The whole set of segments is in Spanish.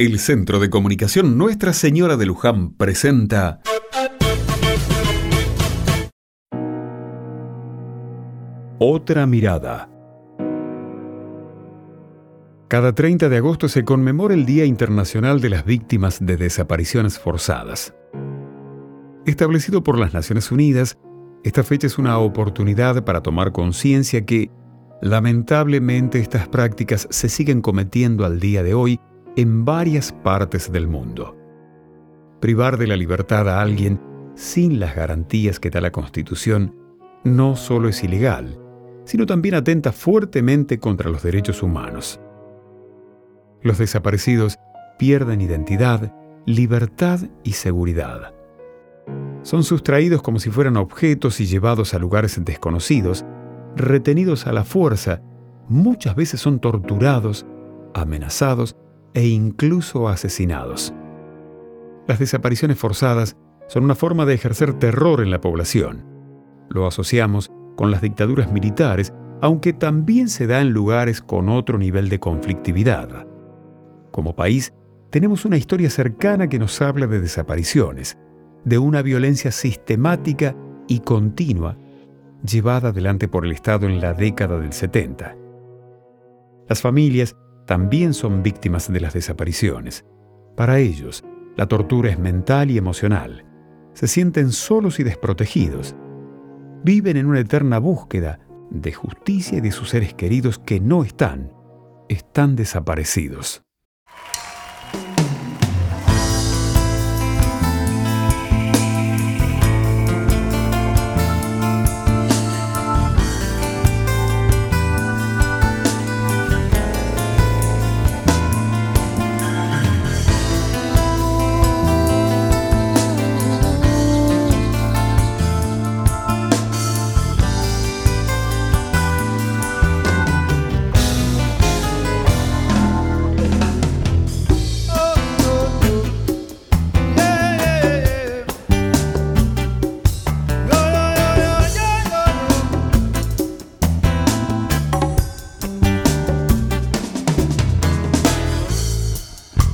El Centro de Comunicación Nuestra Señora de Luján presenta Otra mirada. Cada 30 de agosto se conmemora el Día Internacional de las Víctimas de Desapariciones Forzadas. Establecido por las Naciones Unidas, esta fecha es una oportunidad para tomar conciencia que, lamentablemente, estas prácticas se siguen cometiendo al día de hoy en varias partes del mundo. Privar de la libertad a alguien sin las garantías que da la Constitución no solo es ilegal, sino también atenta fuertemente contra los derechos humanos. Los desaparecidos pierden identidad, libertad y seguridad. Son sustraídos como si fueran objetos y llevados a lugares desconocidos, retenidos a la fuerza, muchas veces son torturados, amenazados e incluso asesinados. Las desapariciones forzadas son una forma de ejercer terror en la población. Lo asociamos con las dictaduras militares, aunque también se da en lugares con otro nivel de conflictividad. Como país, tenemos una historia cercana que nos habla de desapariciones, de una violencia sistemática y continua llevada adelante por el Estado en la década del 70. Las familias también son víctimas de las desapariciones. Para ellos, la tortura es mental y emocional. Se sienten solos y desprotegidos. Viven en una eterna búsqueda de justicia y de sus seres queridos que no están, están desaparecidos.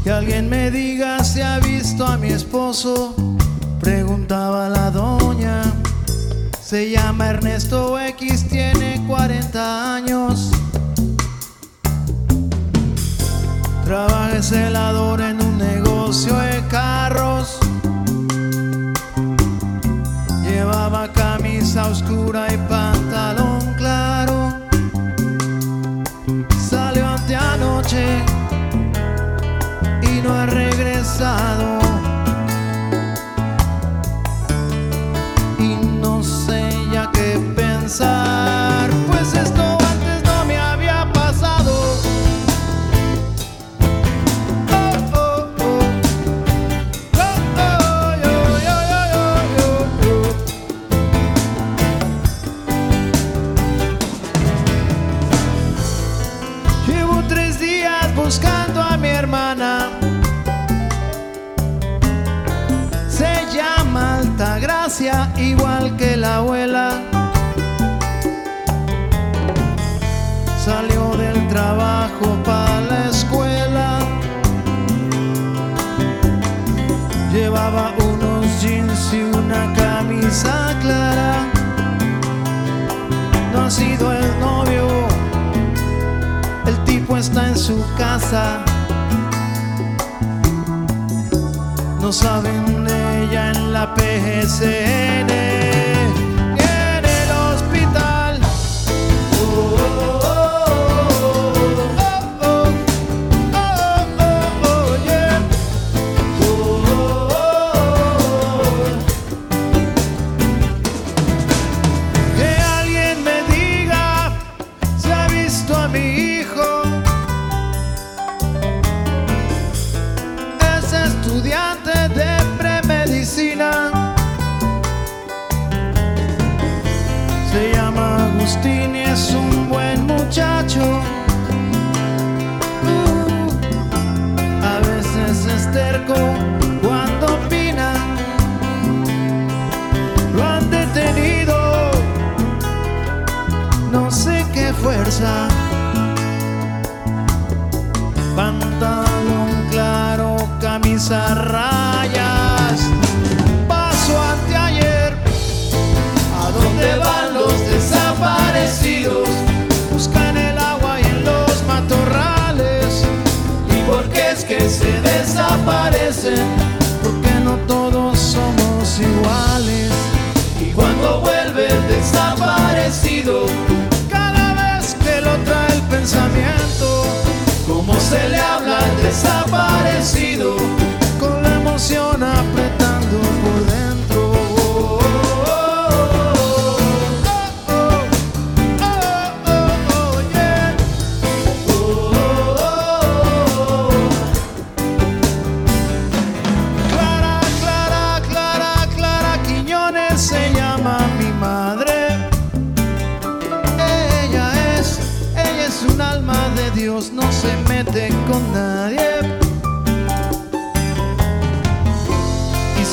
Que alguien me diga si ha visto a mi esposo, preguntaba la doña. Se llama Ernesto X, tiene 40 años. Trabaja celador en un negocio de carros. Llevaba camisa oscura y pantalón casa. No saben de ella en la PGCN. pantalón claro, camisa rayas. Paso ante ayer, ¿a dónde van los desaparecidos? Buscan el agua y en los matorrales. ¿Y por qué es que se desaparecen?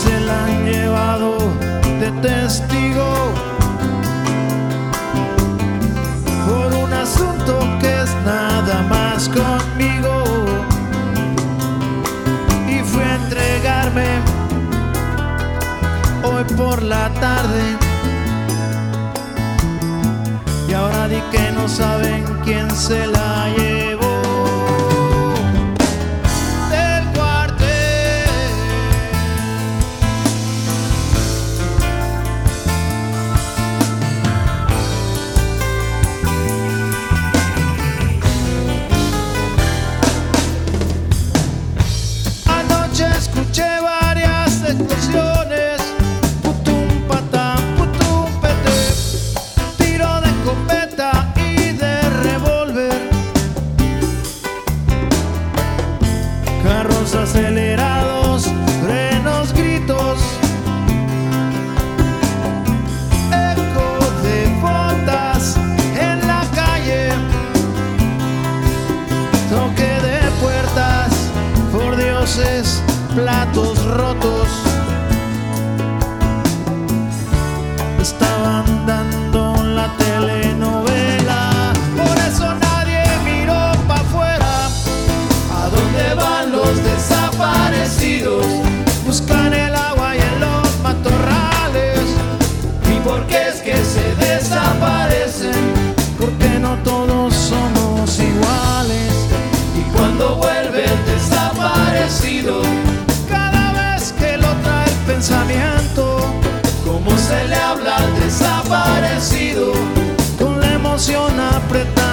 se la han llevado de testigo por un asunto que es nada más conmigo. Y fue a entregarme hoy por la tarde. Y ahora di que no saben quién se la lleva apretar.